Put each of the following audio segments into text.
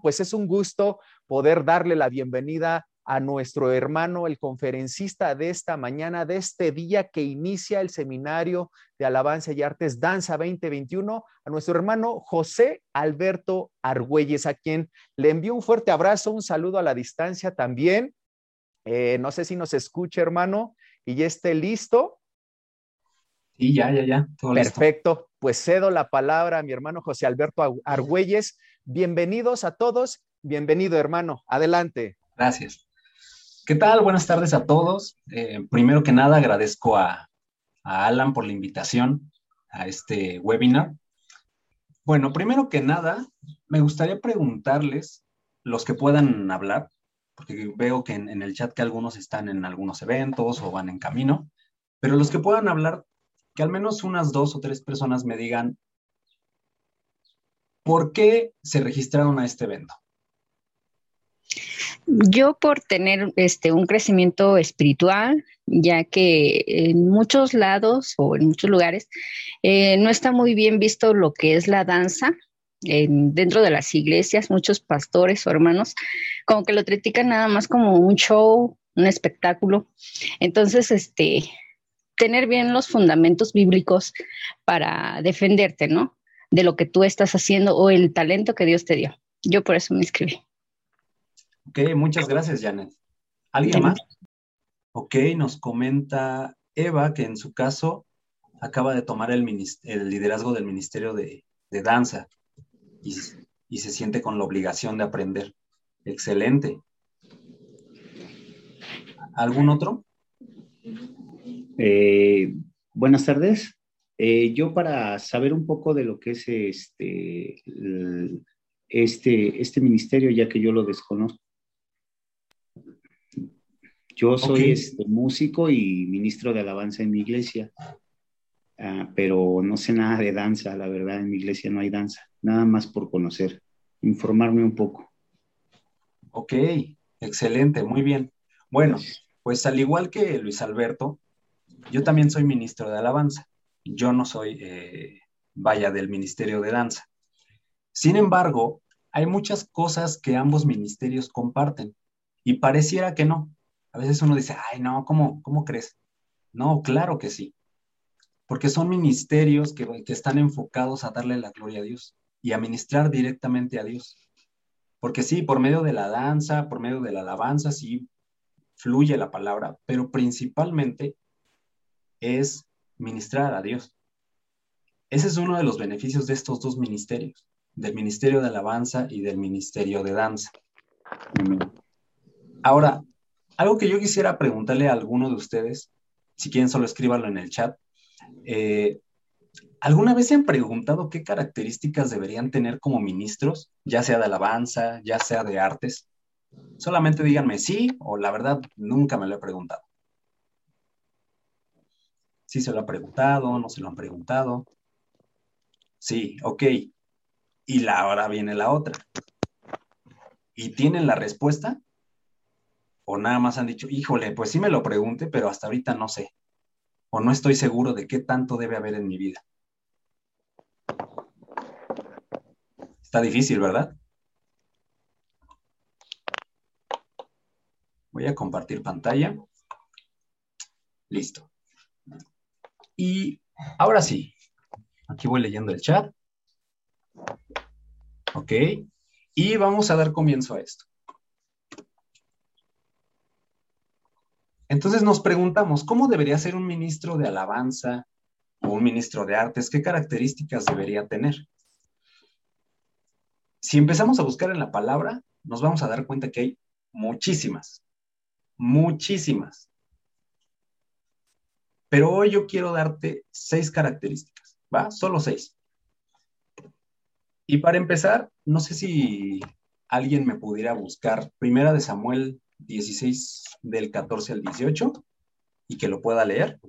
pues es un gusto poder darle la bienvenida a nuestro hermano, el conferencista de esta mañana, de este día que inicia el seminario de Alabanza y Artes Danza 2021, a nuestro hermano José Alberto Argüelles, a quien le envío un fuerte abrazo, un saludo a la distancia también. Eh, no sé si nos escucha, hermano, y ya esté listo. Sí, ya, ya, ya. Perfecto. Pues cedo la palabra a mi hermano José Alberto Argüelles Bienvenidos a todos. Bienvenido, hermano. Adelante. Gracias. ¿Qué tal? Buenas tardes a todos. Eh, primero que nada, agradezco a, Alan por la invitación a este webinar. Bueno, primero que nada, me gustaría preguntarles, los que puedan hablar, porque veo que en, el chat que algunos están en algunos eventos o van en camino, pero los que puedan hablar, que al menos unas dos o tres personas me digan ¿Por qué se registraron a este evento? Yo por tener este, un crecimiento espiritual, ya que en muchos lados o en muchos lugares eh, no está muy bien visto lo que es la danza. dentro de las iglesias, muchos pastores o hermanos como que lo critican nada más como un show, un espectáculo. Entonces, este, tener bien los fundamentos bíblicos para defenderte, ¿no? De lo que tú estás haciendo o el talento que Dios te dio. Yo por eso me inscribí. Ok, muchas gracias, Janet. ¿Alguien más? Ok, nos comenta Eva que en su caso acaba de tomar el, liderazgo del Ministerio de, Danza y, se siente con la obligación de aprender. Excelente. ¿Algún otro? Eh, buenas tardes. Eh, yo para saber un poco de lo que es este, este, este ministerio, ya que yo lo desconozco. Yo soy este, músico y ministro de alabanza en mi iglesia, ah, pero no sé nada de danza, la verdad, en mi iglesia no hay danza, nada más por conocer, informarme un poco. Ok, excelente, muy bien. Bueno, pues al igual que Luis Alberto, yo también soy ministro de alabanza yo no soy, eh, vaya, del Ministerio de Danza. Sin embargo, hay muchas cosas que ambos ministerios comparten y pareciera que no. A veces uno dice, ay, no, ¿cómo, cómo crees? No, claro que sí, porque son ministerios que, que están enfocados a darle la gloria a Dios y a ministrar directamente a Dios. Porque sí, por medio de la danza, por medio de la alabanza, sí fluye la palabra, pero principalmente es ministrar a Dios. Ese es uno de los beneficios de estos dos ministerios, del Ministerio de Alabanza y del Ministerio de Danza. Ahora, algo que yo quisiera preguntarle a alguno de ustedes, si quieren solo escríbanlo en el chat, eh, ¿alguna vez se han preguntado qué características deberían tener como ministros, ya sea de alabanza, ya sea de artes? Solamente díganme sí o la verdad nunca me lo he preguntado. ¿Sí se lo ha preguntado? ¿No se lo han preguntado? Sí, ok. Y la, ahora viene la otra. ¿Y tienen la respuesta? ¿O nada más han dicho, híjole, pues sí me lo pregunte, pero hasta ahorita no sé? ¿O no estoy seguro de qué tanto debe haber en mi vida? Está difícil, ¿verdad? Voy a compartir pantalla. Listo. Y ahora sí, aquí voy leyendo el chat. Ok, y vamos a dar comienzo a esto. Entonces nos preguntamos, ¿cómo debería ser un ministro de alabanza o un ministro de artes? ¿Qué características debería tener? Si empezamos a buscar en la palabra, nos vamos a dar cuenta que hay muchísimas, muchísimas. Pero hoy yo quiero darte seis características, ¿va? Solo seis. Y para empezar, no sé si alguien me pudiera buscar Primera de Samuel 16 del 14 al 18 y que lo pueda leer.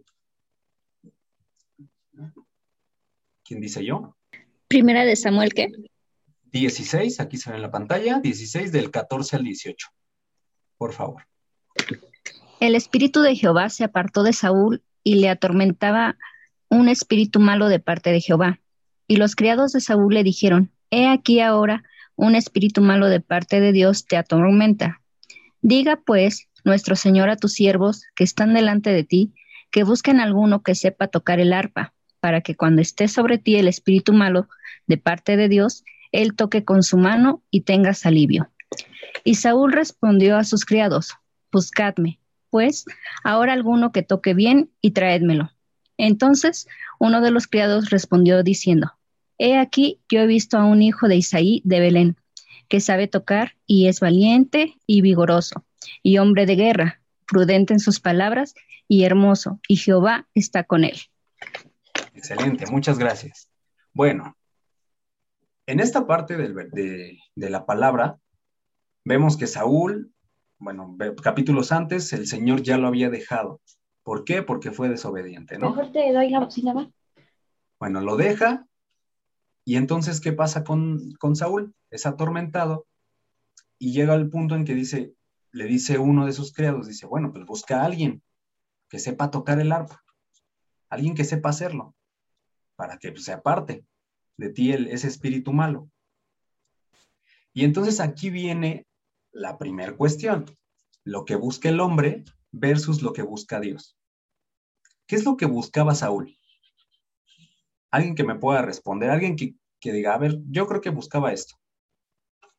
¿Quién dice yo? Primera de Samuel, ¿qué? 16, aquí se ve en la pantalla, 16 del 14 al 18. Por favor. El espíritu de Jehová se apartó de Saúl y le atormentaba un espíritu malo de parte de Jehová. Y los criados de Saúl le dijeron, He aquí ahora un espíritu malo de parte de Dios te atormenta. Diga pues nuestro Señor a tus siervos que están delante de ti, que busquen alguno que sepa tocar el arpa, para que cuando esté sobre ti el espíritu malo de parte de Dios, él toque con su mano y tengas alivio. Y Saúl respondió a sus criados, Buscadme, pues, ahora alguno que toque bien y traédmelo. Entonces uno de los criados respondió diciendo, He aquí, yo he visto a un hijo de Isaí de Belén, que sabe tocar y es valiente y vigoroso, y hombre de guerra, prudente en sus palabras y hermoso, y Jehová está con él. Excelente, muchas gracias. Bueno, en esta parte de, la palabra, vemos que Saúl, bueno, capítulos antes, el Señor ya lo había dejado. ¿Por qué? Porque fue desobediente, ¿no? Mejor te doy la bocina, Bueno, lo deja, y entonces, ¿qué pasa con, con Saúl? Es atormentado, y llega al punto en que dice, le dice uno de sus criados, dice, bueno, pues busca a alguien que sepa tocar el arpa, alguien que sepa hacerlo para que se aparte de ti el, ese espíritu malo. Y entonces aquí viene la primera cuestión, lo que busca el hombre versus lo que busca Dios. ¿Qué es lo que buscaba Saúl? Alguien que me pueda responder, alguien que, diga, a ver, yo creo que buscaba esto.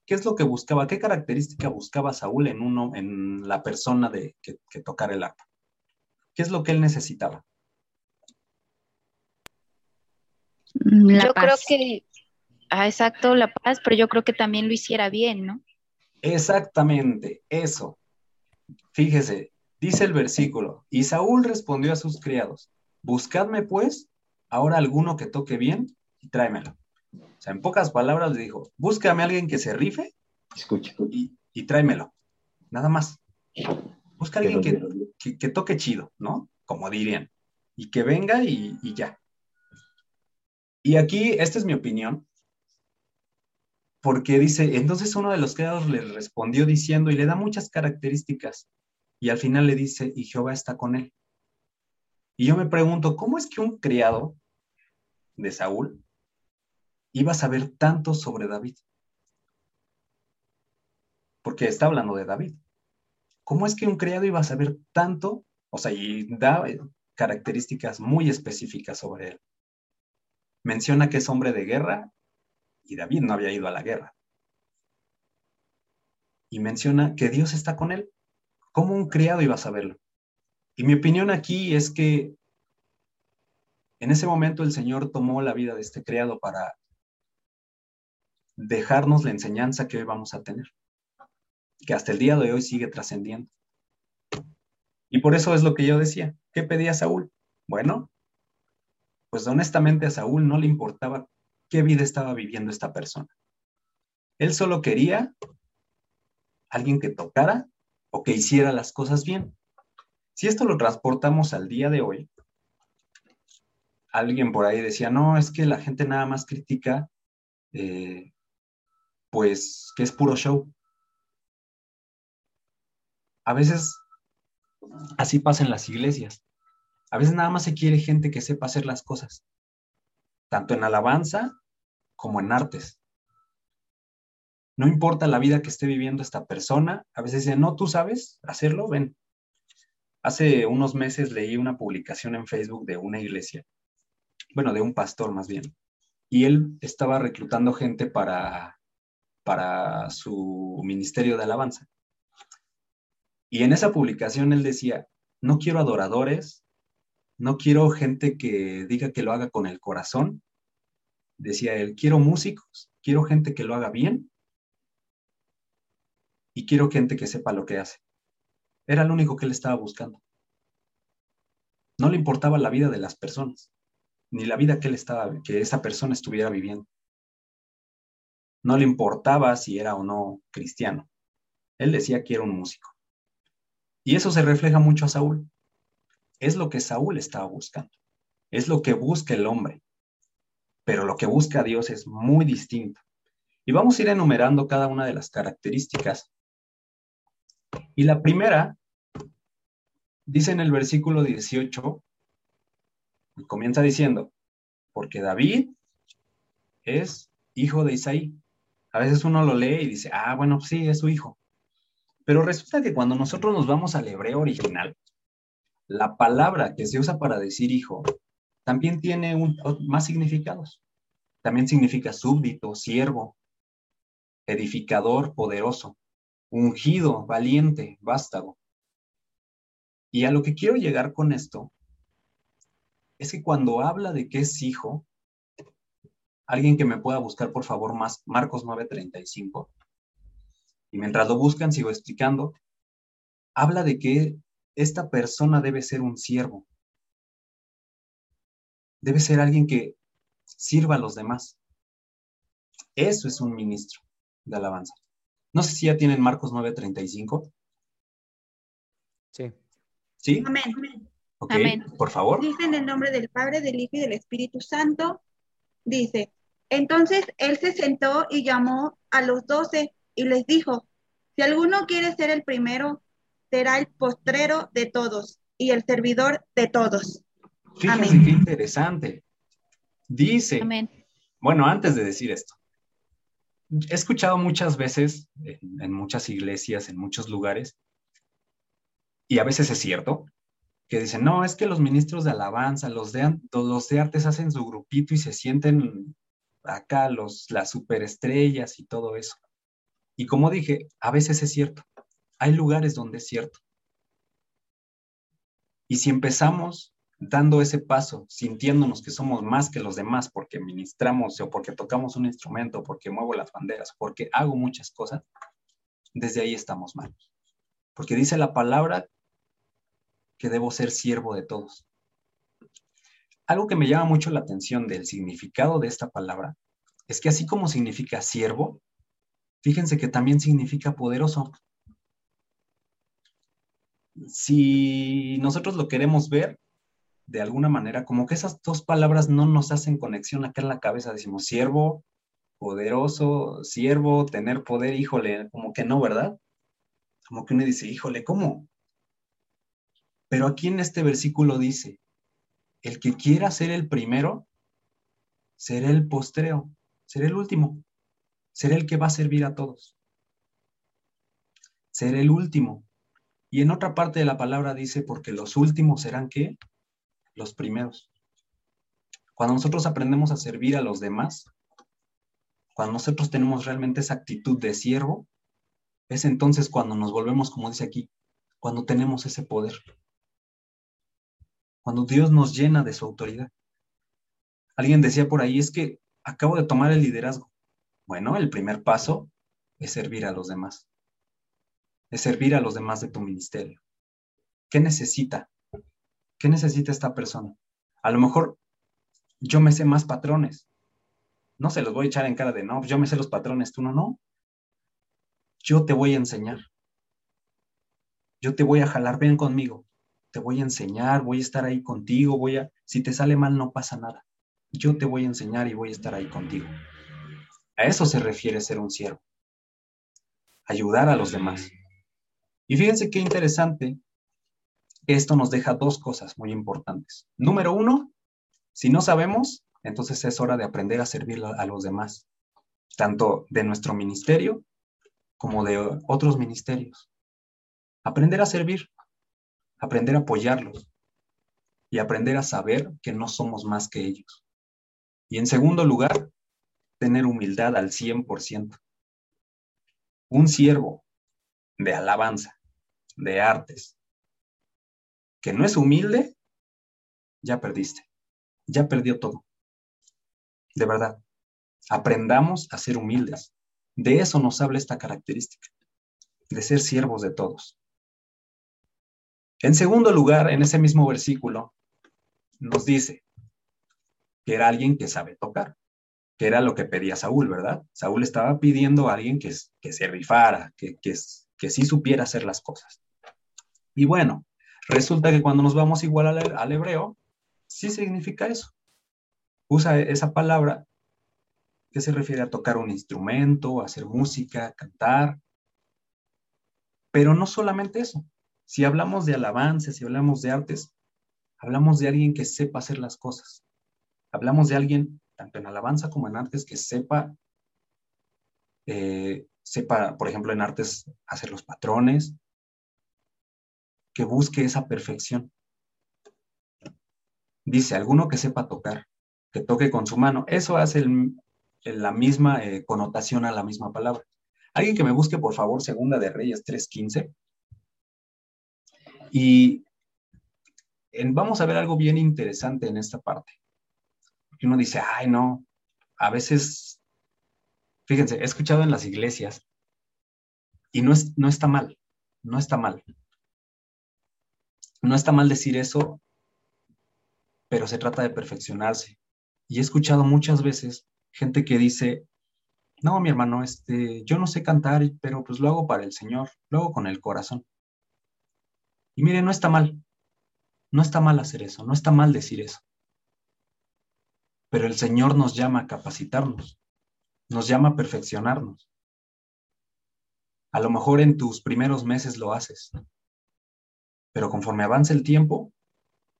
¿Qué es lo que buscaba? ¿Qué característica buscaba Saúl en uno, en la persona de que, que tocara el arpa? ¿Qué es lo que él necesitaba? yo creo que, ah, exacto, la paz, pero yo creo que también lo hiciera bien, ¿no? Exactamente, eso. Fíjese, dice el versículo, y Saúl respondió a sus criados, buscadme pues ahora alguno que toque bien y tráemelo. O sea, en pocas palabras le dijo, búscame a alguien que se rife Escucha. Y, y tráemelo. Nada más. Busca a alguien que, toque chido, ¿no? Como dirían. Y que venga y ya. Y aquí, esta es mi opinión, porque dice, entonces uno de los criados le respondió diciendo y le da muchas características, y al final le dice, y Jehová está con él. Y yo me pregunto, ¿cómo es que un criado de Saúl iba a saber tanto sobre David? Porque está hablando de David. ¿Cómo es que un criado iba a saber tanto? O sea, y da características muy específicas sobre él menciona que es hombre de guerra y David no había ido a la guerra. Y menciona que Dios está con él. ¿Cómo un criado iba a saberlo? Y mi opinión aquí es que en ese momento el Señor tomó la vida de este criado para dejarnos la enseñanza que hoy vamos a tener, que hasta el día de hoy sigue trascendiendo. Y por eso es lo que yo decía. ¿Qué pedía Saúl? Bueno, pues honestamente a Saúl no le importaba qué vida estaba viviendo esta persona. Él solo quería alguien que tocara o que hiciera las cosas bien. Si esto lo transportamos al día de hoy, alguien por ahí decía, no, es que la gente nada más critica, eh, pues, que es puro show. A veces así pasa en las iglesias. A veces nada más se quiere gente que sepa hacer las cosas, tanto en alabanza como en artes. No importa la vida que esté viviendo esta persona, a veces dice, no, tú sabes hacerlo, ven. Hace unos meses leí una publicación en Facebook de una iglesia, bueno, de un pastor más bien, y él estaba reclutando gente para, para su ministerio de alabanza. Y en esa publicación él decía, no quiero adoradores, no quiero gente que diga que lo haga con el corazón. Decía él, quiero músicos, quiero gente que lo haga bien y quiero gente que sepa lo que hace. Era lo único que él estaba buscando. No le importaba la vida de las personas, ni la vida que él estaba, que esa persona estuviera viviendo. No le importaba si era o no cristiano. Él decía que era un músico. Y eso se refleja mucho a Saúl. Es lo que Saúl estaba buscando. Es lo que busca el hombre. Pero lo que busca Dios es muy distinto. Y vamos a ir enumerando cada una de las características. Y la primera, dice en el versículo 18, comienza diciendo, porque David es hijo de Isaí. A veces uno lo lee y dice, ah, bueno, sí, es su hijo. Pero resulta que cuando nosotros nos vamos al hebreo original, la palabra que se usa para decir hijo también tiene más significados. También significa súbdito, siervo, edificador, poderoso, ungido, valiente, vástago. Y a lo que quiero llegar con esto es que cuando habla de que es hijo, alguien que me pueda buscar, por favor, más Marcos 9:35. Y mientras lo buscan, sigo explicando. Habla de que esta persona debe ser un siervo. Debe ser alguien que sirva a los demás. Eso es un ministro de alabanza. No sé si ya tienen Marcos 9:35. Sí. ¿Sí? Amén. Amén. Por favor. Dice en el nombre del Padre, del Hijo y del Espíritu Santo. Dice, entonces él se sentó y llamó a los doce y les dijo, si alguno quiere ser el primero, será el postrero de todos y el servidor de todos. Fíjense qué interesante. Dice, Amén. bueno, antes de decir esto, he escuchado muchas veces en, muchas iglesias, en muchos lugares, y a veces es cierto, que dicen, no, es que los ministros de alabanza, los de, los de artes hacen su grupito y se sienten acá los, las superestrellas y todo eso. Y como dije, a veces es cierto. Hay lugares donde es cierto. Y si empezamos dando ese paso, sintiéndonos que somos más que los demás porque ministramos o porque tocamos un instrumento, porque muevo las banderas, porque hago muchas cosas, desde ahí estamos mal. Porque dice la palabra que debo ser siervo de todos. Algo que me llama mucho la atención del significado de esta palabra es que así como significa siervo, fíjense que también significa poderoso. Si nosotros lo queremos ver de alguna manera, como que esas dos palabras no nos hacen conexión acá en la cabeza, decimos siervo, poderoso, siervo, tener poder, híjole, como que no, ¿verdad? Como que uno dice, híjole, ¿cómo? Pero aquí en este versículo dice, el que quiera ser el primero, será el postreo, será el último, será el que va a servir a todos. Será el último. Y en otra parte de la palabra dice, porque los últimos serán qué? Los primeros. Cuando nosotros aprendemos a servir a los demás, cuando nosotros tenemos realmente esa actitud de siervo, es entonces cuando nos volvemos, como dice aquí, cuando tenemos ese poder cuando Dios nos llena de su autoridad. Alguien decía por ahí, es que acabo de tomar el liderazgo. Bueno, el primer paso es servir a los demás. Es servir a los demás de tu ministerio. ¿Qué necesita? ¿Qué necesita esta persona? A lo mejor yo me sé más patrones. No se los voy a echar en cara de, no, yo me sé los patrones, tú no, no. Yo te voy a enseñar. Yo te voy a jalar, ven conmigo te voy a enseñar, voy a estar ahí contigo, voy a, si te sale mal no pasa nada. Yo te voy a enseñar y voy a estar ahí contigo. A eso se refiere ser un siervo. Ayudar a los demás. Y fíjense qué interesante. Esto nos deja dos cosas muy importantes. Número uno, si no sabemos, entonces es hora de aprender a servir a los demás, tanto de nuestro ministerio como de otros ministerios. Aprender a servir aprender a apoyarlos y aprender a saber que no somos más que ellos. Y en segundo lugar, tener humildad al 100%. Un siervo de alabanza, de artes, que no es humilde, ya perdiste, ya perdió todo. De verdad, aprendamos a ser humildes. De eso nos habla esta característica, de ser siervos de todos. En segundo lugar, en ese mismo versículo, nos dice que era alguien que sabe tocar, que era lo que pedía Saúl, ¿verdad? Saúl estaba pidiendo a alguien que, que se rifara, que, que, que sí supiera hacer las cosas. Y bueno, resulta que cuando nos vamos igual al, hebreo, sí significa eso. Usa esa palabra que se refiere a tocar un instrumento, hacer música, cantar. Pero no solamente eso, si hablamos de alabanza, si hablamos de artes, hablamos de alguien que sepa hacer las cosas. Hablamos de alguien, tanto en alabanza como en artes, que sepa eh, sepa, por ejemplo, en artes hacer los patrones, que busque esa perfección. Dice, alguno que sepa tocar, que toque con su mano. Eso hace la misma eh, connotación a la misma palabra. Alguien que me busque, por favor, Segunda de Reyes 3.15. Y vamos a ver algo bien interesante en esta parte. Que uno dice, ay, no, a veces, fíjense, he escuchado en las iglesias y no, es, no está mal, no está mal. No está mal decir eso, pero se trata de perfeccionarse. Y he escuchado muchas veces gente que dice, no, mi hermano, este, yo no sé cantar, pero pues lo hago para el Señor, lo hago con el corazón. Y mire, no está mal, no está mal hacer eso, no está mal decir eso. Pero el Señor nos llama a capacitarnos, nos llama a perfeccionarnos. A lo mejor en tus primeros meses lo haces, pero conforme avance el tiempo,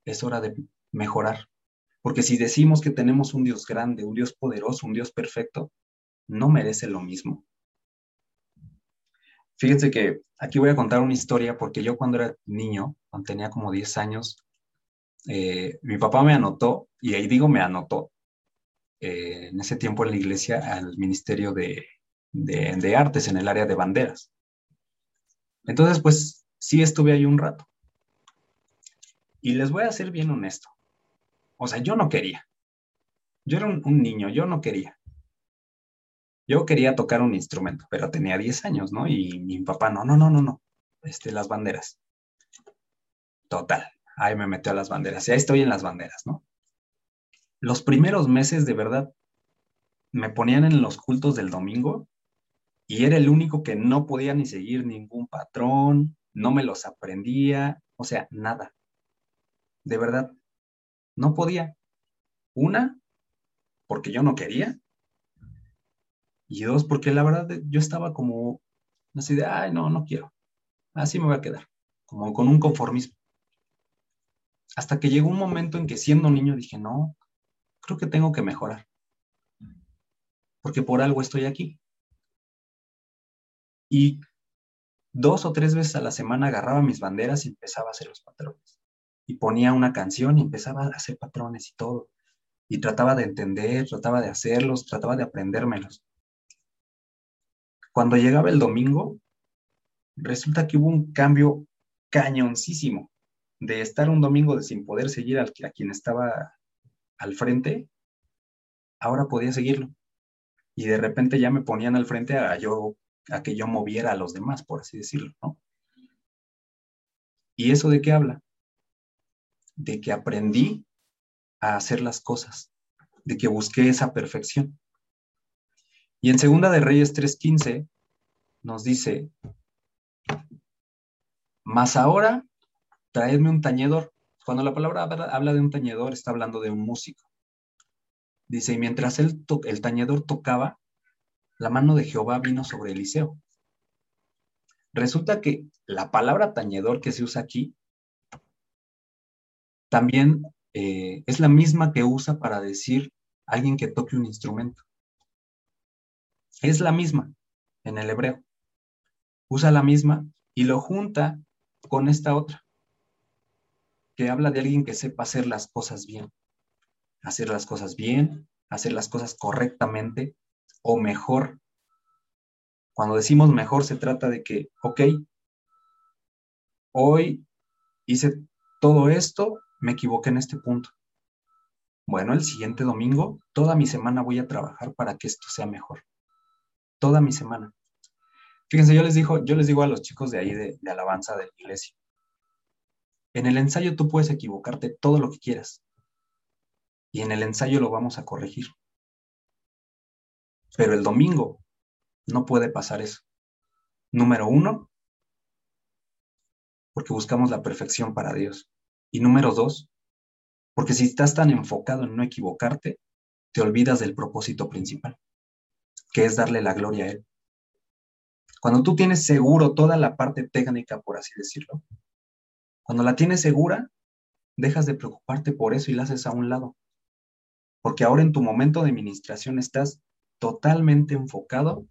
es hora de mejorar. Porque si decimos que tenemos un Dios grande, un Dios poderoso, un Dios perfecto, no merece lo mismo. Fíjense que aquí voy a contar una historia porque yo cuando era niño, cuando tenía como 10 años, eh, mi papá me anotó, y ahí digo me anotó, eh, en ese tiempo en la iglesia al Ministerio de, de Artes en el área de banderas. Entonces, pues sí estuve ahí un rato. Y les voy a ser bien honesto. O sea, yo no quería. Yo era un, niño, yo no quería. Yo quería tocar un instrumento, pero tenía 10 años, ¿no? Y mi papá, no, no, no, no, no. Este, las banderas. Total. Ahí me metió a las banderas. Ya estoy en las banderas, ¿no? Los primeros meses, de verdad, me ponían en los cultos del domingo y era el único que no podía ni seguir ningún patrón, no me los aprendía, o sea, nada. De verdad, no podía. Una, porque yo no quería. Y dos, porque la verdad yo estaba como así de, ay, no, no quiero. Así me voy a quedar, como con un conformismo. Hasta que llegó un momento en que siendo niño dije, no, creo que tengo que mejorar. Porque por algo estoy aquí. Y dos o tres veces a la semana agarraba mis banderas y empezaba a hacer los patrones y ponía una canción y empezaba a hacer patrones y todo. Y trataba de entender, trataba de hacerlos, trataba de aprendérmelos. Cuando llegaba el domingo, resulta que hubo un cambio cañoncísimo de estar un domingo de sin poder seguir al, a quien estaba al frente, ahora podía seguirlo. Y de repente ya me ponían al frente a, yo, a que yo moviera a los demás, por así decirlo, ¿no? ¿Y eso de qué habla? De que aprendí a hacer las cosas, de que busqué esa perfección. Y en Segunda de Reyes 3:15 nos dice, mas ahora traedme un tañedor. Cuando la palabra habla de un tañedor, está hablando de un músico. Dice, y mientras el, el tañedor tocaba, la mano de Jehová vino sobre Eliseo. Resulta que la palabra tañedor que se usa aquí también eh, es la misma que usa para decir alguien que toque un instrumento. Es la misma en el hebreo. Usa la misma y lo junta con esta otra, que habla de alguien que sepa hacer las cosas bien. Hacer las cosas bien, hacer las cosas correctamente o mejor. Cuando decimos mejor se trata de que, ok, hoy hice todo esto me equivoqué en este punto. Bueno, el siguiente domingo, toda mi semana voy a trabajar para que esto sea mejor. Toda mi semana. Fíjense, yo les, digo, yo les digo a los chicos de ahí de, de alabanza de la iglesia, en el ensayo tú puedes equivocarte todo lo que quieras. Y en el ensayo lo vamos a corregir. Pero el domingo no puede pasar eso. Número uno, porque buscamos la perfección para Dios. Y número dos, porque si estás tan enfocado en no equivocarte, te olvidas del propósito principal, que es darle la gloria a Él. Cuando tú tienes seguro toda la parte técnica, por así decirlo, cuando la tienes segura, dejas de preocuparte por eso y la haces a un lado. Porque ahora en tu momento de administración estás totalmente enfocado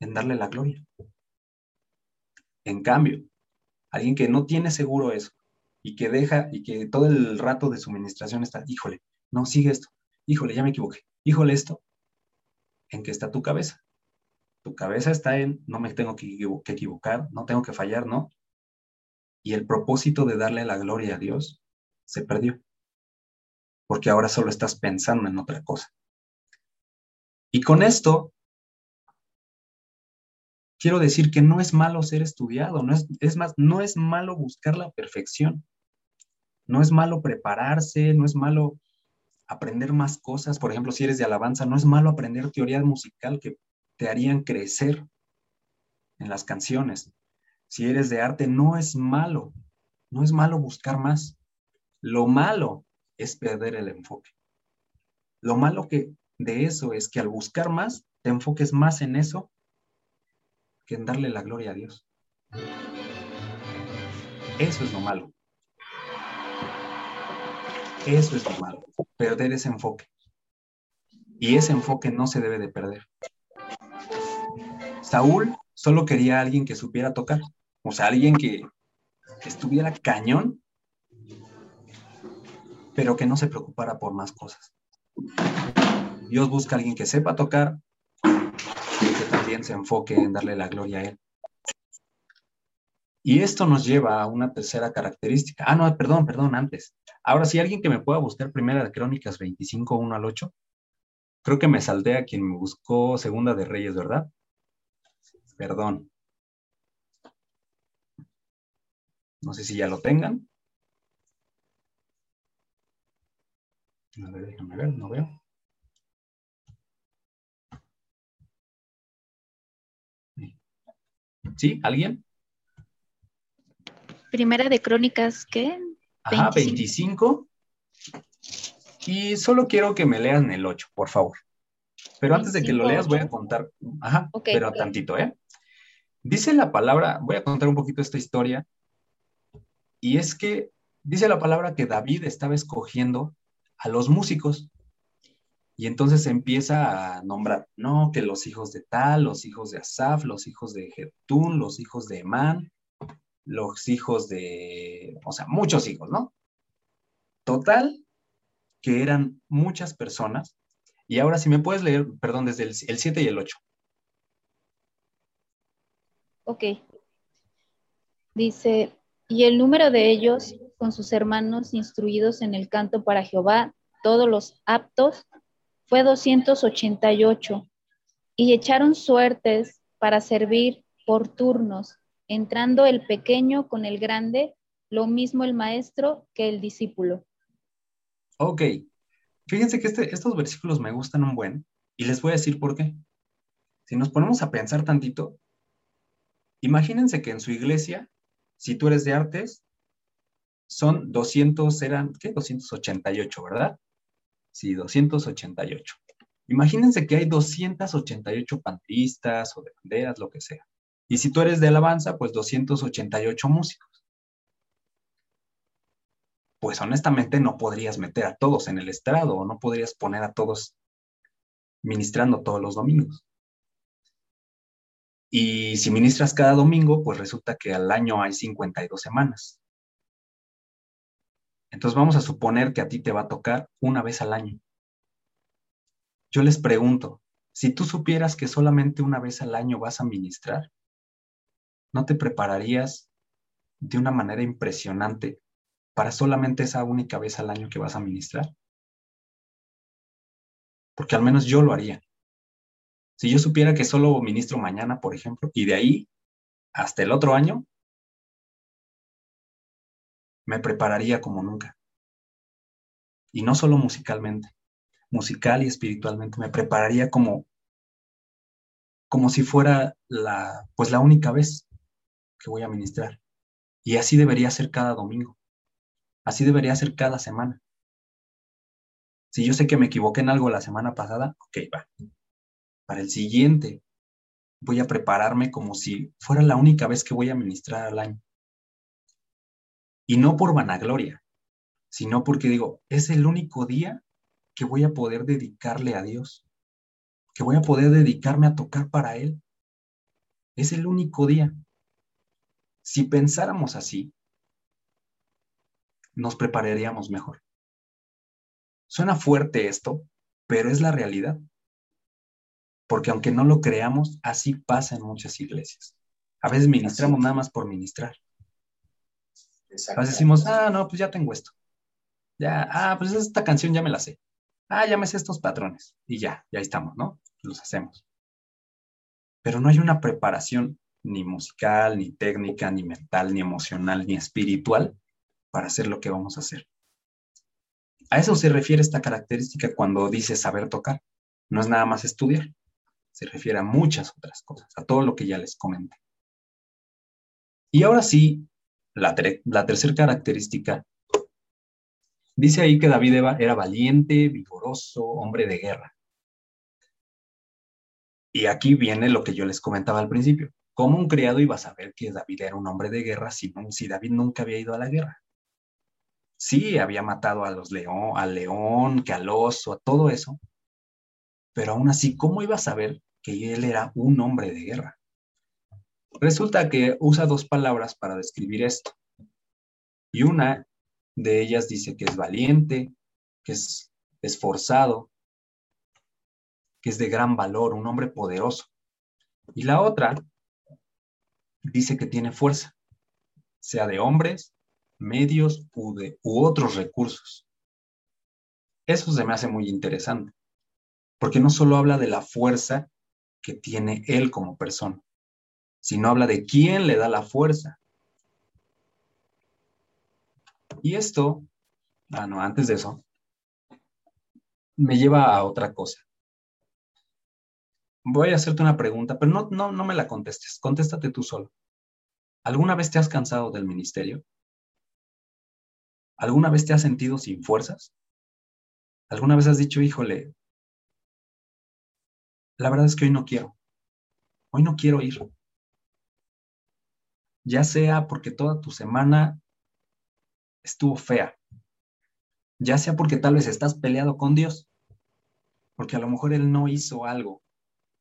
en darle la gloria. En cambio, alguien que no tiene seguro eso y que deja y que todo el rato de su está, híjole, no, sigue esto, híjole, ya me equivoqué, híjole esto, ¿en qué está tu cabeza? Tu cabeza está en, no me tengo que, que equivocar, no tengo que fallar, ¿no? Y el propósito de darle la gloria a Dios se perdió, porque ahora solo estás pensando en otra cosa. Y con esto quiero decir que no es malo ser estudiado, no es, es más, no es malo buscar la perfección, no es malo prepararse, no es malo aprender más cosas. Por ejemplo, si eres de alabanza, no es malo aprender teoría musical que te harían crecer en las canciones. Si eres de arte, no es malo, no es malo buscar más. Lo malo es perder el enfoque. Lo malo que de eso es que al buscar más, te enfoques más en eso que en darle la gloria a Dios. Eso es lo malo. Eso es lo malo, perder ese enfoque. Y ese enfoque no se debe de perder. Saúl solo quería a alguien que supiera tocar, o sea, alguien que, estuviera cañón, pero que no se preocupara por más cosas. Dios busca a alguien que sepa tocar y que también se enfoque en darle la gloria a Él. Y esto nos lleva a una tercera característica. Ah, no, perdón, perdón, antes. Ahora, si alguien que me pueda buscar Primera de Crónicas 25, 1 al 8, creo que me saldé a quien me buscó Segunda de Reyes, ¿verdad? Perdón. No sé si ya lo tengan. A ver, déjame ver, no veo. ¿Sí? ¿Alguien? Primera de Crónicas, ¿qué? Ajá, 25. Y solo quiero que me lean el 8, por favor. Pero antes de que lo leas, voy a contar, ajá, pero tantito, ¿eh? Dice la palabra, voy a contar un poquito esta historia, y es que dice la palabra que David estaba escogiendo a los músicos, y entonces empieza a nombrar, no, que los hijos de tal, los hijos de Asaf, los hijos de Jetún, los hijos de Emán, los hijos de, o sea, muchos hijos, ¿no? Total, que eran muchas personas. Y ahora si me puedes leer, perdón, desde el, 7 y el 8. Ok. Dice, y el número de ellos con sus hermanos instruidos en el canto para Jehová, todos los aptos, fue 288. Y echaron suertes para servir por turnos entrando el pequeño con el grande, lo mismo el maestro que el discípulo. Ok, fíjense que este, estos versículos me gustan un buen y les voy a decir por qué. Si nos ponemos a pensar tantito, imagínense que en su iglesia, si tú eres de artes, son 200, eran, ¿qué? 288, ¿verdad? Sí, 288. Imagínense que hay 288 pantistas o de banderas, lo que sea. Y si tú eres de alabanza, pues 288 músicos. Pues honestamente no podrías meter a todos en el estrado o no podrías poner a todos ministrando todos los domingos. Y si ministras cada domingo, pues resulta que al año hay 52 semanas. Entonces vamos a suponer que a ti te va a tocar una vez al año. Yo les pregunto, si tú supieras que solamente una vez al año vas a ministrar, ¿no te prepararías de una manera impresionante para solamente esa única vez al año que vas a ministrar? Porque al menos yo lo haría. Si yo supiera que solo ministro mañana, por ejemplo, y de ahí hasta el otro año, me prepararía como nunca. Y no solo musicalmente, musical y espiritualmente, me prepararía como como si fuera la pues la única vez que voy a ministrar. Y así debería ser cada domingo. Así debería ser cada semana. Si yo sé que me equivoqué en algo la semana pasada, ok, va. Para el siguiente voy a prepararme como si fuera la única vez que voy a ministrar al año. Y no por vanagloria, sino porque digo, es el único día que voy a poder dedicarle a Dios, que voy a poder dedicarme a tocar para Él, Es el único día. Si pensáramos así, nos prepararíamos mejor. Suena fuerte esto, pero es la realidad. Porque aunque no lo creamos, así pasa en muchas iglesias. A veces ministramos nada más por ministrar. A veces decimos, ah, no, pues ya tengo esto. Ya, ah, pues esta canción ya me la sé. Ah, ya me sé estos patrones. Y ya, ya estamos, ¿no? Los hacemos. Pero no hay una preparación ni musical, ni técnica, ni mental, ni emocional, ni espiritual para hacer lo que vamos a hacer. A eso se refiere esta característica cuando dice saber tocar. No es nada más estudiar, se refiere a muchas otras cosas, a todo lo que ya les comenté. Y ahora sí, la, tercera característica, dice ahí que David era valiente, vigoroso, hombre de guerra. Y aquí viene lo que yo les comentaba al principio. ¿Cómo un criado iba a saber que David era un hombre de guerra si, si David nunca había ido a la guerra? Sí, había matado a los león, al león, que al oso, a todo eso. Pero aún así, ¿cómo iba a saber que él era un hombre de guerra? Resulta que usa dos palabras para describir esto. Y una de ellas dice que es valiente, que es esforzado, que es de gran valor, un hombre poderoso. Y la otra dice que tiene fuerza, sea de hombres, medios u, u otros recursos. Eso se me hace muy interesante, porque no solo habla de la fuerza que tiene él como persona, sino habla de quién le da la fuerza. Y esto, bueno, antes de eso, me lleva a otra cosa. Voy a hacerte una pregunta, pero no, no, no me la contestes, contéstate tú solo. ¿Alguna vez te has cansado del ministerio? ¿Alguna vez te has sentido sin fuerzas? ¿Alguna vez has dicho, híjole, la verdad es que hoy no quiero, hoy no quiero ir? Ya sea porque toda tu semana estuvo fea, ya sea porque tal vez estás peleado con Dios, porque a lo mejor Él no hizo algo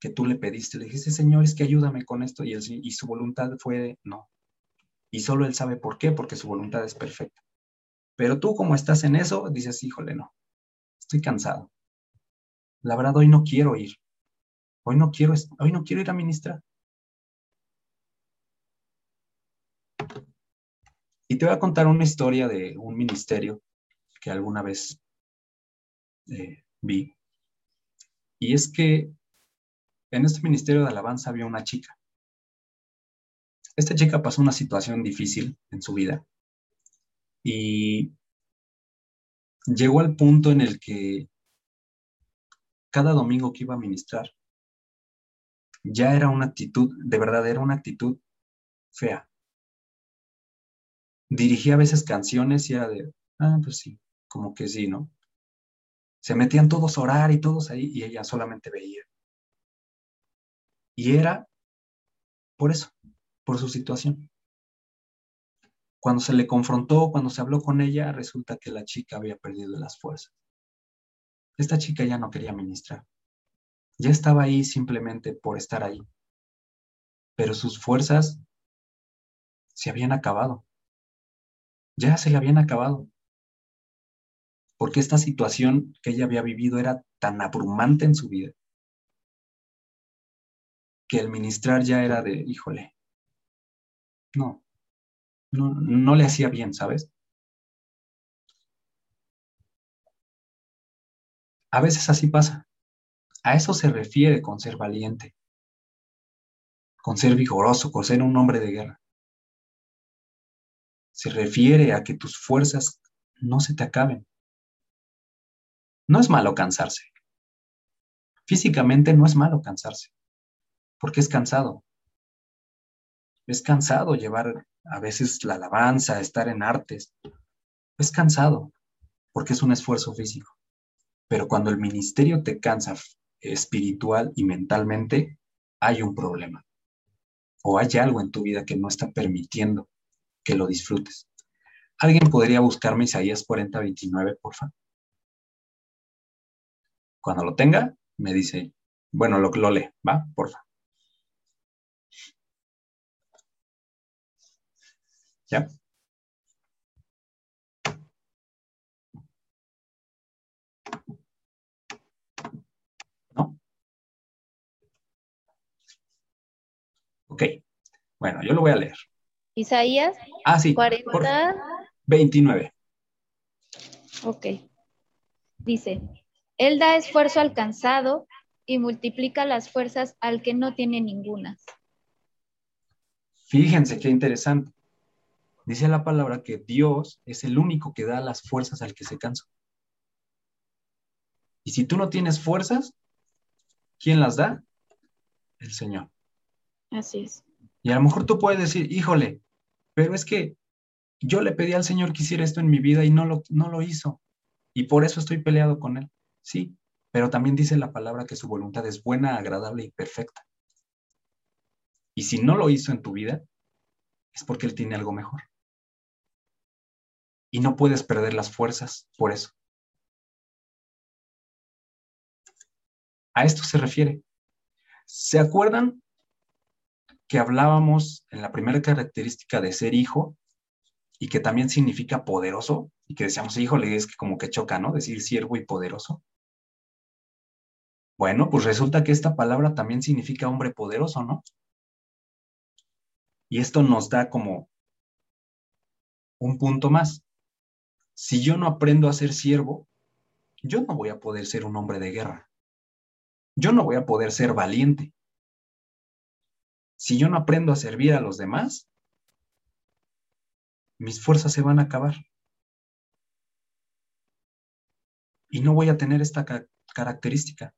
que tú le pediste, le dijiste, Señor, es que ayúdame con esto, y, y su voluntad fue no. Y solo Él sabe por qué, porque su voluntad es perfecta. Pero tú como estás en eso, dices, híjole, no, estoy cansado. La verdad, hoy no quiero ir. Hoy no quiero, hoy no quiero ir a ministrar. Y te voy a contar una historia de un ministerio que alguna vez eh, vi. Y es que en este ministerio de alabanza había una chica. Esta chica pasó una situación difícil en su vida y llegó al punto en el que cada domingo que iba a ministrar, ya era una actitud, de verdad era una actitud fea. Dirigía a veces canciones y era de, ah, pues sí, como que sí, ¿no? Se metían todos a orar y todos ahí y ella solamente veía. Y era por eso, por su situación. Cuando se le confrontó, cuando se habló con ella, resulta que la chica había perdido las fuerzas. Esta chica ya no quería ministrar. Ya estaba ahí simplemente por estar ahí. Pero sus fuerzas se habían acabado. Ya se le habían acabado. Porque esta situación que ella había vivido era tan abrumante en su vida que el ministrar ya era de, híjole, no, no, le hacía bien, ¿sabes? A veces así pasa. A eso se refiere con ser valiente, con ser vigoroso, con ser un hombre de guerra. Se refiere a que tus fuerzas no se te acaben. No es malo cansarse. Físicamente no es malo cansarse, porque es cansado. Es cansado llevar a veces la alabanza, estar en artes, es cansado, porque es un esfuerzo físico. Pero cuando el ministerio te cansa espiritual y mentalmente, hay un problema. O hay algo en tu vida que no está permitiendo que lo disfrutes. ¿Alguien podría buscarme Isaías 40, 29, porfa? Cuando lo tenga, me dice, bueno, lo, lo lee, ¿va? Porfa. ¿Ya? ¿No? Ok. Bueno, yo lo voy a leer. Isaías Ah, sí. por- 40, 29. ok. Dice, Él da esfuerzo al cansado y multiplica las fuerzas al que no tiene ninguna. Fíjense qué interesante. Dice la palabra que Dios es el único que da las fuerzas al que se cansa. Y si tú no tienes fuerzas, ¿quién las da? El Señor. Así es. Y a lo mejor tú puedes decir, híjole, pero es que yo le pedí al Señor que hiciera esto en mi vida y no lo, no lo hizo. Y por eso estoy peleado con Él. Sí, pero también dice la palabra que su voluntad es buena, agradable y perfecta. Y si no lo hizo en tu vida, es porque Él tiene algo mejor. Y no puedes perder las fuerzas por eso. A esto se refiere. ¿Se acuerdan que hablábamos en la primera característica de ser hijo y que también significa poderoso? Y que decíamos, híjole, es que como que choca, ¿no? Decir siervo y poderoso. Bueno, pues resulta que esta palabra también significa hombre poderoso, ¿no? Y esto nos da como un punto más. Si yo no aprendo a ser siervo, yo no voy a poder ser un hombre de guerra. Yo no voy a poder ser valiente. Si yo no aprendo a servir a los demás, mis fuerzas se van a acabar. Y no voy a tener esta ca- característica.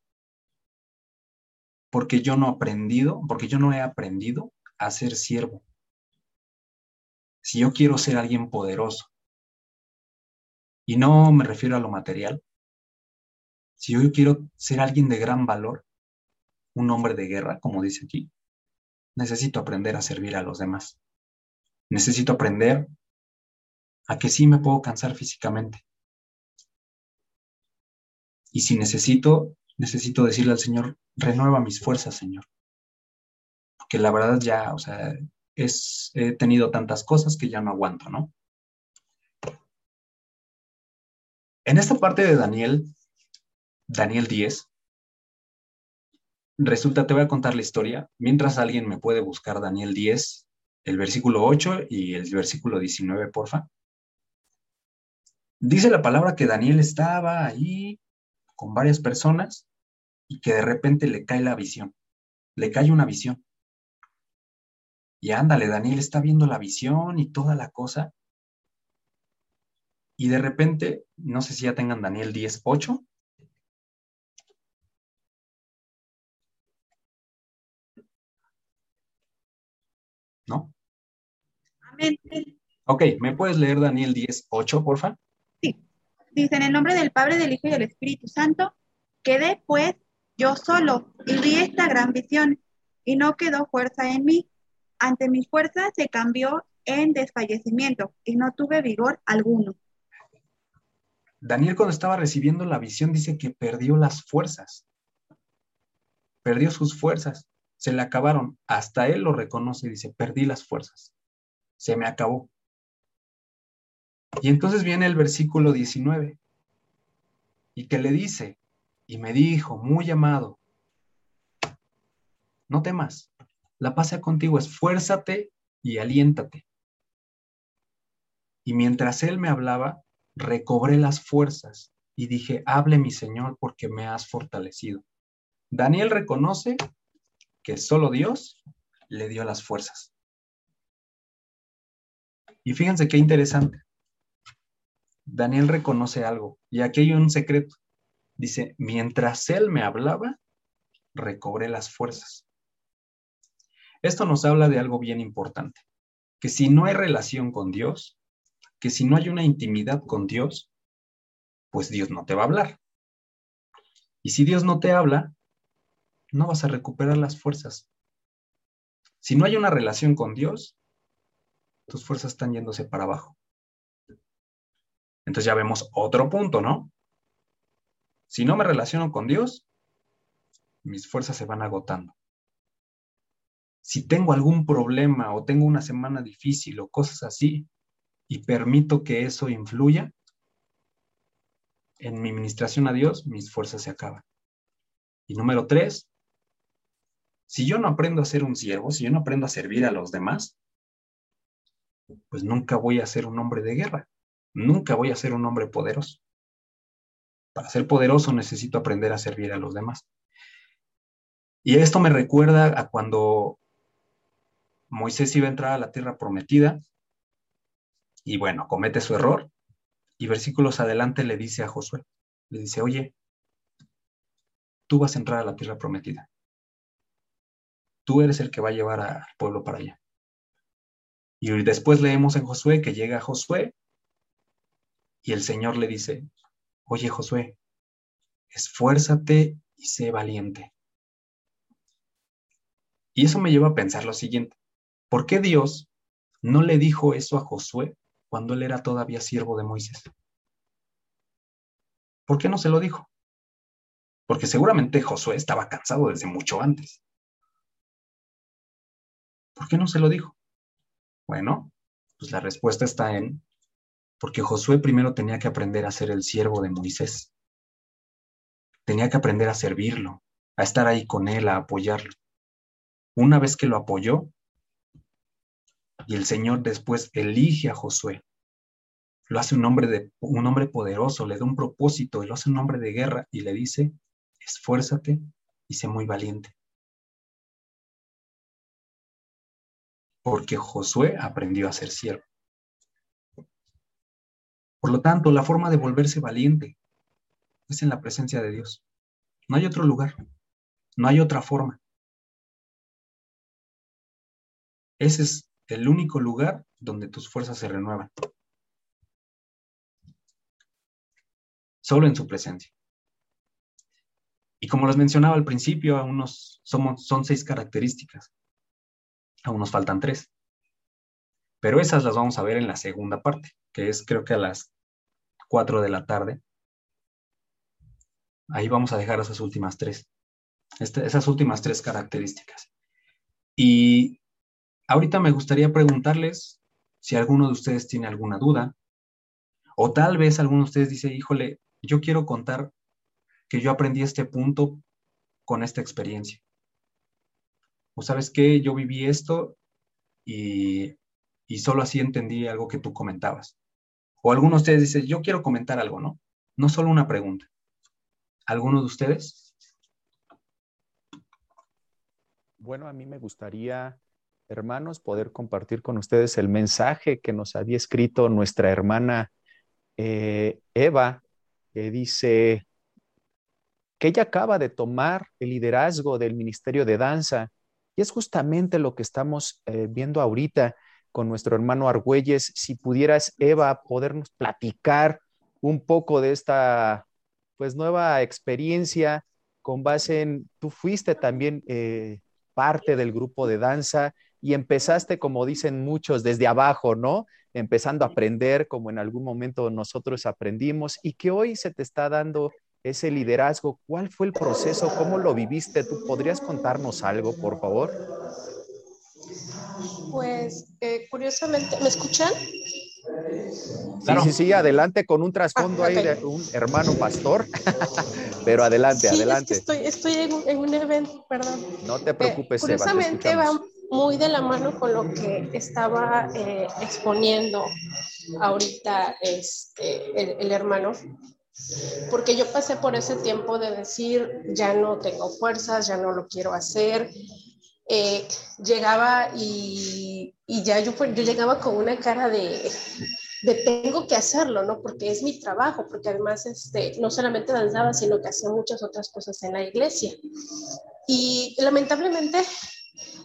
Porque yo no he aprendido, porque yo no he aprendido a ser siervo. Si yo quiero ser alguien poderoso, y no me refiero a lo material, si yo quiero ser alguien de gran valor, un hombre de guerra, como dice aquí, necesito aprender a servir a los demás. Necesito aprender a que sí me puedo cansar físicamente. Y si necesito, necesito decirle al Señor, renueva mis fuerzas, Señor. Porque la verdad ya, o sea, he tenido tantas cosas que ya no aguanto, ¿no? En esta parte de Daniel, Daniel 10, resulta, te voy a contar la historia, mientras alguien me puede buscar Daniel 10, el versículo 8 y el versículo 19, porfa. Dice la palabra que Daniel estaba ahí con varias personas y que de repente le cae la visión, le cae una visión. Y ándale, Daniel está viendo la visión y toda la cosa. Y de repente, no sé si ya tengan Daniel 10, 8. ¿No? Amén. Ok, ¿me puedes leer Daniel 10, 8, porfa? Dice, en el nombre del Padre, del Hijo y del Espíritu Santo, quedé pues yo solo y vi esta gran visión y no quedó fuerza en mí. Ante mi fuerza se cambió en desfallecimiento y no tuve vigor alguno. Daniel cuando estaba recibiendo la visión dice que perdió las fuerzas. Perdió sus fuerzas. Se le acabaron. Hasta él lo reconoce y dice, perdí las fuerzas. Se me acabó. Y entonces viene el versículo 19 y que le dice, y me dijo, muy amado, no temas, la paz sea contigo, esfuérzate y aliéntate. Y mientras él me hablaba, recobré las fuerzas y dije, hable mi Señor porque me has fortalecido. Daniel reconoce que solo Dios le dio las fuerzas. Y fíjense qué interesante. Daniel reconoce algo y aquí hay un secreto. Dice, mientras él me hablaba, recobré las fuerzas. Esto nos habla de algo bien importante, que si no hay relación con Dios, que si no hay una intimidad con Dios, pues Dios no te va a hablar. Y si Dios no te habla, no vas a recuperar las fuerzas. Si no hay una relación con Dios, tus fuerzas están yéndose para abajo. Entonces ya vemos otro punto, ¿no? Si no me relaciono con Dios, mis fuerzas se van agotando. si tengo algún problema o tengo una semana difícil o cosas así, y permito que eso influya en mi administración a Dios, mis fuerzas se acaban. Y número tres, si yo no aprendo a ser un siervo, si yo no aprendo a servir a los demás, pues nunca voy a ser un hombre de guerra, nunca voy a ser un hombre poderoso. Para ser poderoso necesito aprender a servir a los demás. Y esto me recuerda a cuando Moisés iba a entrar a la tierra prometida y bueno, comete su error y versículos adelante le dice a Josué, le dice, oye, tú vas a entrar a la tierra prometida. Tú eres el que va a llevar al pueblo para allá. Y después leemos en Josué que llega Josué y el Señor le dice, oye Josué, esfuérzate y sé valiente. Y eso me lleva a pensar lo siguiente, ¿por qué Dios no le dijo eso a Josué cuando él era todavía siervo de Moisés? ¿Por qué no se lo dijo? Porque seguramente Josué estaba cansado desde mucho antes. ¿Por qué no se lo dijo? Bueno, pues la respuesta está en, porque Josué primero tenía que aprender a ser el siervo de Moisés. Tenía que aprender a servirlo, a estar ahí con él, a apoyarlo. Una vez que lo apoyó, y el Señor después elige a Josué, lo hace un hombre, de, un hombre poderoso, le da un propósito, lo hace un hombre de guerra y le dice, esfuérzate y sé muy valiente. porque Josué aprendió a ser siervo. Por lo tanto, la forma de volverse valiente es en la presencia de Dios. No hay otro lugar, no hay otra forma. Ese es el único lugar donde tus fuerzas se renuevan. Solo en su presencia. Y como les mencionaba al principio, unos, somos, son seis características. Aún nos faltan tres. Pero esas las vamos a ver en la segunda parte, que es creo que a las 4 de la tarde. Ahí vamos a dejar esas últimas tres. Este, esas últimas tres características. Y ahorita me gustaría preguntarles si alguno de ustedes tiene alguna duda, o tal vez alguno de ustedes dice, híjole, yo quiero contar que yo aprendí este punto con esta experiencia o sabes qué, yo viví esto y, solo así entendí algo que tú comentabas. O alguno de ustedes dice, yo quiero comentar algo, ¿no? No solo una pregunta. ¿Alguno de ustedes? Bueno, a mí me gustaría, hermanos, poder compartir con ustedes el mensaje que nos había escrito nuestra hermana eh, Eva, que dice que ella acaba de tomar el liderazgo del Ministerio de Danza y es justamente lo que estamos eh, viendo ahorita con nuestro hermano Argüelles. Si pudieras, Eva, podernos platicar un poco de esta pues nueva experiencia con base en, tú fuiste también eh, parte del grupo de danza y empezaste, como dicen muchos, desde abajo, ¿no? Empezando a aprender como en algún momento nosotros aprendimos y que hoy se te está dando ese liderazgo? ¿Cuál fue el proceso? ¿Cómo lo viviste? ¿Tú podrías contarnos algo, por favor? Pues, eh, curiosamente, ¿me escuchan? Sí, sí, sí, adelante con un trasfondo ah, ahí de un hermano pastor, pero adelante, adelante. estoy, estoy en, un, evento, perdón. No te preocupes, eh, Curiosamente va muy de la mano con lo que estaba eh, exponiendo ahorita este, el hermano porque yo pasé por ese tiempo de decir, ya no tengo fuerzas, ya no lo quiero hacer. Eh, llegaba y, y ya yo, yo llegaba con una cara de, de tengo que hacerlo, ¿no? Porque es mi trabajo, porque además este, no solamente danzaba, sino que hacía muchas otras cosas en la iglesia. Y lamentablemente,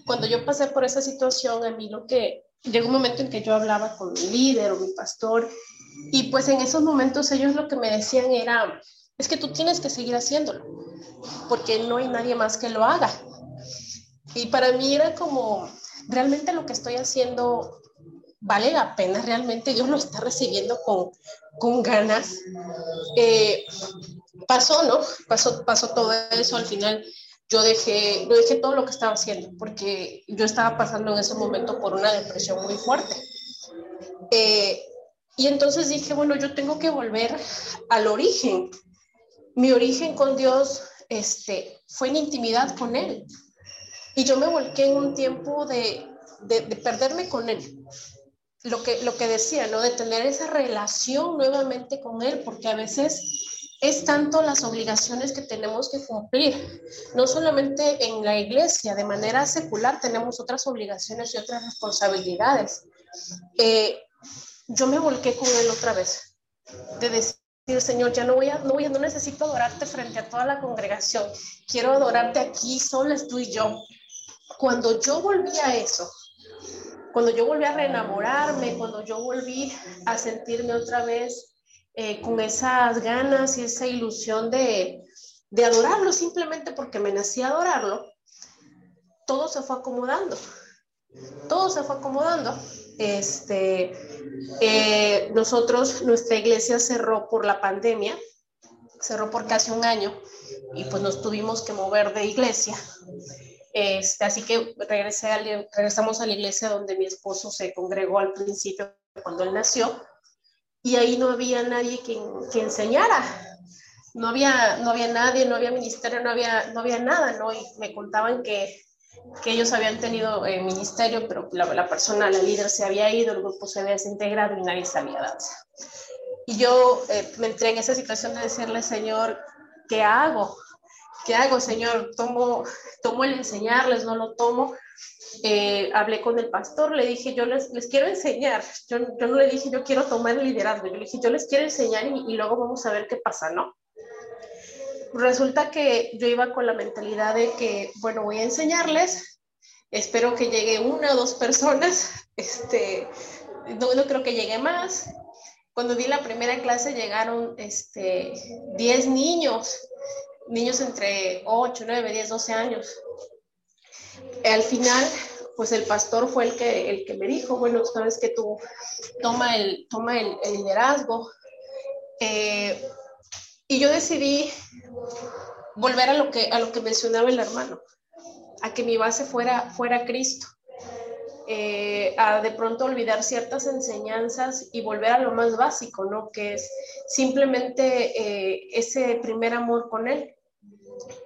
cuando yo pasé por esa situación, a mí lo que llegó un momento en que yo hablaba con mi líder o mi pastor y pues en esos momentos ellos lo que me decían era, es que tú tienes que seguir haciéndolo, porque no hay nadie más que lo haga. Y para mí era como, realmente lo que estoy haciendo vale la pena, realmente Dios lo está recibiendo con, con ganas. Eh, pasó, ¿no? Pasó, pasó todo eso, al final yo dejé, yo dejé todo lo que estaba haciendo, porque yo estaba pasando en ese momento por una depresión muy fuerte. Eh, y entonces dije, bueno, yo tengo que volver al origen. Mi origen con Dios este, fue en intimidad con Él. Y yo me volqué en un tiempo de, de, de perderme con Él lo que, lo que decía, ¿no? De tener esa relación nuevamente con Él, porque a veces es tanto las obligaciones que tenemos que cumplir. No solamente en la iglesia, de manera secular tenemos otras obligaciones y otras responsabilidades. Eh, yo me volqué con Él otra vez, de decir, Señor, ya no voy a, no voy a, no necesito adorarte frente a toda la congregación, quiero adorarte aquí, solo tú y yo. Cuando yo volví a eso, cuando yo volví a reenamorarme, cuando yo volví a sentirme otra vez eh, con esas ganas y esa ilusión de, de adorarlo simplemente porque me nací a adorarlo, todo se fue acomodando. Todo se fue acomodando. Este, eh, nosotros, nuestra iglesia cerró por la pandemia, cerró por casi un año y pues nos tuvimos que mover de iglesia. Este, así que regresé regresamos a la iglesia donde mi esposo se congregó al principio cuando él nació y ahí no había nadie que, que enseñara. No había, no había nadie, no había ministerio, no había, no había nada, ¿no? Y me contaban que, que ellos habían tenido eh, ministerio, pero la, la, persona, la líder se había ido, el grupo se había desintegrado y nadie sabía danza. Y yo eh, me entré en esa situación de decirle, Señor, ¿qué hago? ¿qué hago, Señor? ¿Tomo, tomo el enseñarles, no lo tomo? Eh, hablé con el pastor, le dije, yo les, les quiero enseñar. Yo, yo, no le dije, yo quiero tomar el liderazgo. Yo le dije, yo les quiero enseñar y, y luego vamos a ver qué pasa, ¿no? Resulta que yo iba con la mentalidad de que, bueno, voy a enseñarles, espero que llegue una o dos personas, este, no, no creo que llegue más. Cuando di la primera clase llegaron este, 10 niños niños entre 8, 9, 10, 12 años. Al final, pues el pastor fue el que, el que me dijo, bueno, sabes que tú toma el, toma el, el liderazgo. Eh, y yo decidí volver a lo, que, a lo que mencionaba el hermano, a que mi base fuera, fuera Cristo. Eh, a de pronto olvidar ciertas enseñanzas y volver a lo más básico, ¿no? Que es simplemente eh, ese primer amor con Él.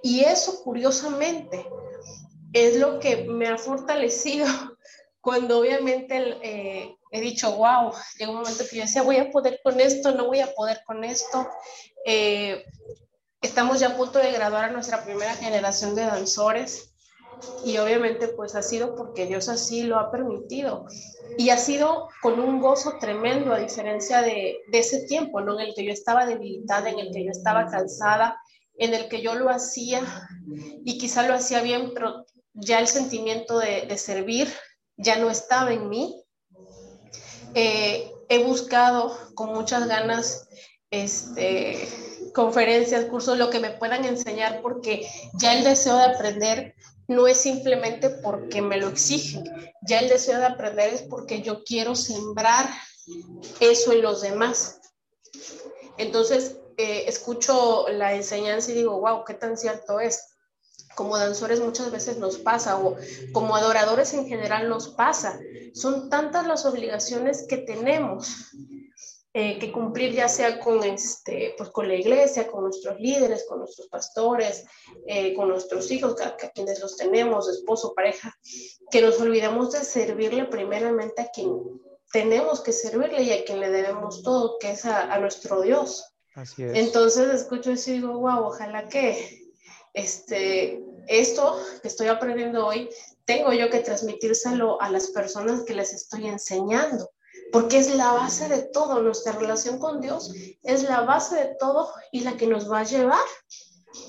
Y eso, curiosamente, es lo que me ha fortalecido cuando obviamente eh, he dicho, wow, llegó un momento que yo decía, voy a poder con esto, no voy a poder con esto. Eh, estamos ya a punto de graduar a nuestra primera generación de danzores y obviamente pues ha sido porque Dios así lo ha permitido y ha sido con un gozo tremendo a diferencia de, de ese tiempo, ¿no? En el que yo estaba debilitada, en el que yo estaba cansada, en el que yo lo hacía y quizá lo hacía bien, pero ya el sentimiento de, de servir ya no estaba en mí. Eh, he buscado con muchas ganas este, conferencias, cursos, lo que me puedan enseñar, porque ya el deseo de aprender no es simplemente porque me lo exigen, ya el deseo de aprender es porque yo quiero sembrar eso en los demás. Entonces, eh, escucho la enseñanza y digo, wow, qué tan cierto es. Como danzores muchas veces nos pasa, o como adoradores en general nos pasa. Son tantas las obligaciones que tenemos eh, que cumplir, ya sea con, este, pues con la iglesia, con nuestros líderes, con nuestros pastores, eh, con nuestros hijos, a, a, quienes los tenemos, esposo, pareja, que nos olvidamos de servirle primeramente a quien tenemos que servirle y a quien le debemos todo, que es a, a nuestro Dios. Así es. Entonces escucho eso y digo, wow, ojalá que este, esto que estoy aprendiendo hoy, tengo yo que transmitírselo a las personas que les estoy enseñando, porque es la base de todo, nuestra relación con Dios es la base de todo y la que nos va a llevar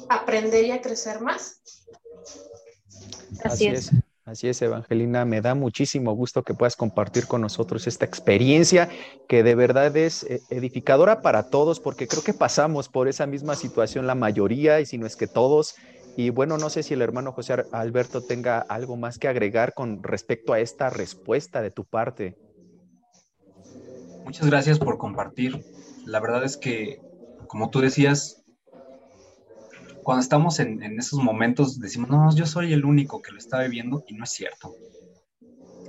a aprender y a crecer más. Así, Así es. es. Así es, Evangelina, me da muchísimo gusto que puedas compartir con nosotros esta experiencia que de verdad es eh, edificadora para todos, porque creo que pasamos por esa misma situación la mayoría, y si no es que todos. Y bueno, no sé si el hermano José Alberto tenga algo más que agregar con respecto a esta respuesta de tu parte. Muchas gracias por compartir. La verdad es que, como tú decías, cuando estamos en, en, esos momentos decimos, no, yo soy el único que lo está viviendo y no es cierto.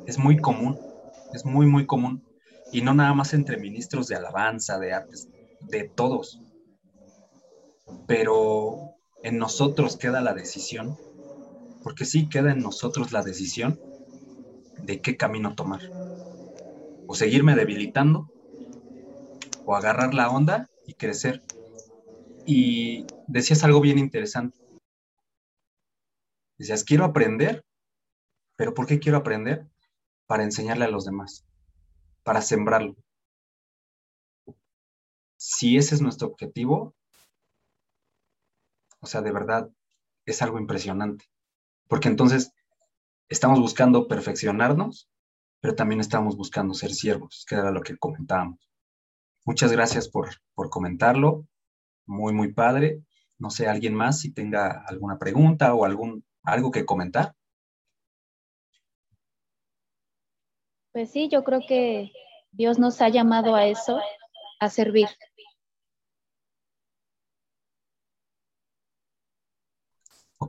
Es muy común, es muy, muy común. Y no nada más entre ministros de alabanza, de artes, de todos. Pero en nosotros queda la decisión, porque sí queda en nosotros la decisión de qué camino tomar. O seguirme debilitando, o agarrar la onda y crecer y decías algo bien interesante. Decías, quiero aprender, pero ¿por qué quiero aprender? Para enseñarle a los demás, para sembrarlo. Si ese es nuestro objetivo, o sea, de verdad, es algo impresionante. Porque entonces estamos buscando perfeccionarnos, pero también estamos buscando ser siervos, que era lo que comentábamos. Muchas gracias por, por comentarlo muy, muy padre. No sé, alguien más si tenga alguna pregunta o algún, algo que comentar. Pues sí, yo creo que Dios nos ha llamado a eso, a servir.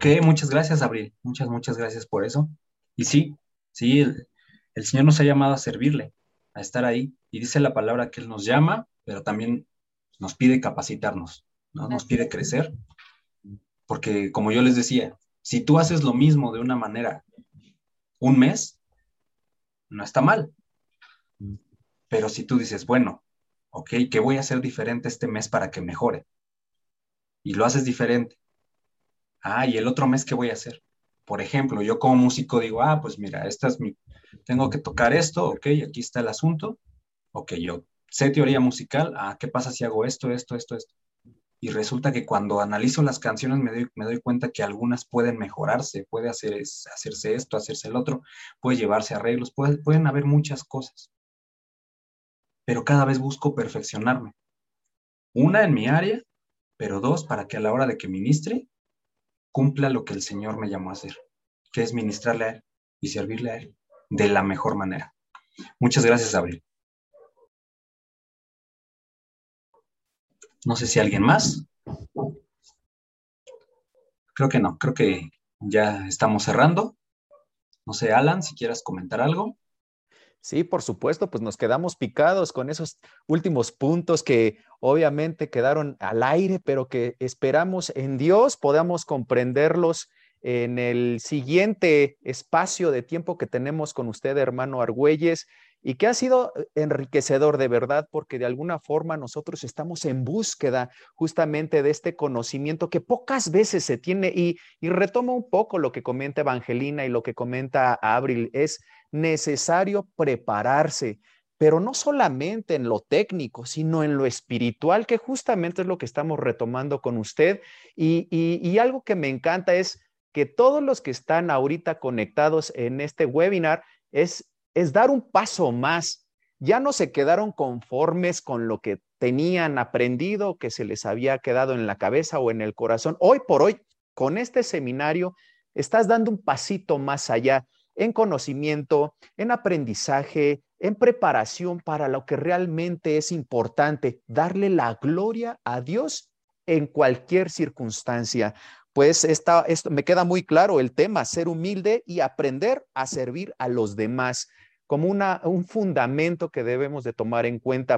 Ok, muchas gracias, Abril. Muchas, muchas gracias por eso. Y sí, sí, el, el, Señor nos ha llamado a servirle, a estar ahí. Y dice la palabra que Él nos llama, pero también nos pide capacitarnos. ¿no? Nos pide crecer, porque como yo les decía, si tú haces lo mismo de una manera un mes, no está mal. Pero si tú dices, bueno, ok, ¿qué voy a hacer diferente este mes para que mejore? Y lo haces diferente. Ah, y el otro mes, ¿qué voy a hacer? Por ejemplo, yo como músico digo, ah, pues mira, esta es mi, tengo que tocar esto, ok, aquí está el asunto. Ok, yo sé teoría musical, ah, ¿qué pasa si hago esto, esto, esto, esto? y resulta que cuando analizo las canciones me doy, me doy cuenta que algunas pueden mejorarse, puede hacer, hacerse esto, hacerse el otro, puede llevarse arreglos, pueden haber muchas cosas. Pero cada vez busco perfeccionarme. Una en mi área, pero dos para que a la hora de que ministre cumpla lo que el Señor me llamó a hacer, que es ministrarle a Él y servirle a Él de la mejor manera. Muchas gracias, Abril. No sé si alguien más. Creo que no, creo que ya estamos cerrando. No sé, Alan, si quieras comentar algo. Sí, por supuesto, pues nos quedamos picados con esos últimos puntos que obviamente quedaron al aire, pero que esperamos en Dios podamos comprenderlos en el siguiente espacio de tiempo que tenemos con usted, hermano Argüelles y que ha sido eh, enriquecedor de verdad porque de alguna forma nosotros estamos en búsqueda justamente de este conocimiento que pocas veces se tiene y, retomo un poco lo que comenta Evangelina y lo que comenta Abril, es necesario prepararse, pero no solamente en lo técnico, sino en lo espiritual, que justamente es lo que estamos retomando con usted. Y, y, y algo que me encanta es que todos los que están ahorita conectados en este webinar es es dar un paso más. Ya no se quedaron conformes con lo que tenían aprendido, que se les había quedado en la cabeza o en el corazón. Hoy por hoy, con este seminario, estás dando un pasito más allá en conocimiento, en aprendizaje, en preparación para lo que realmente es importante, darle la gloria a Dios en cualquier circunstancia pues esta, esto me queda muy claro el tema, ser humilde y aprender a servir a los demás como una, un fundamento que debemos de tomar en cuenta.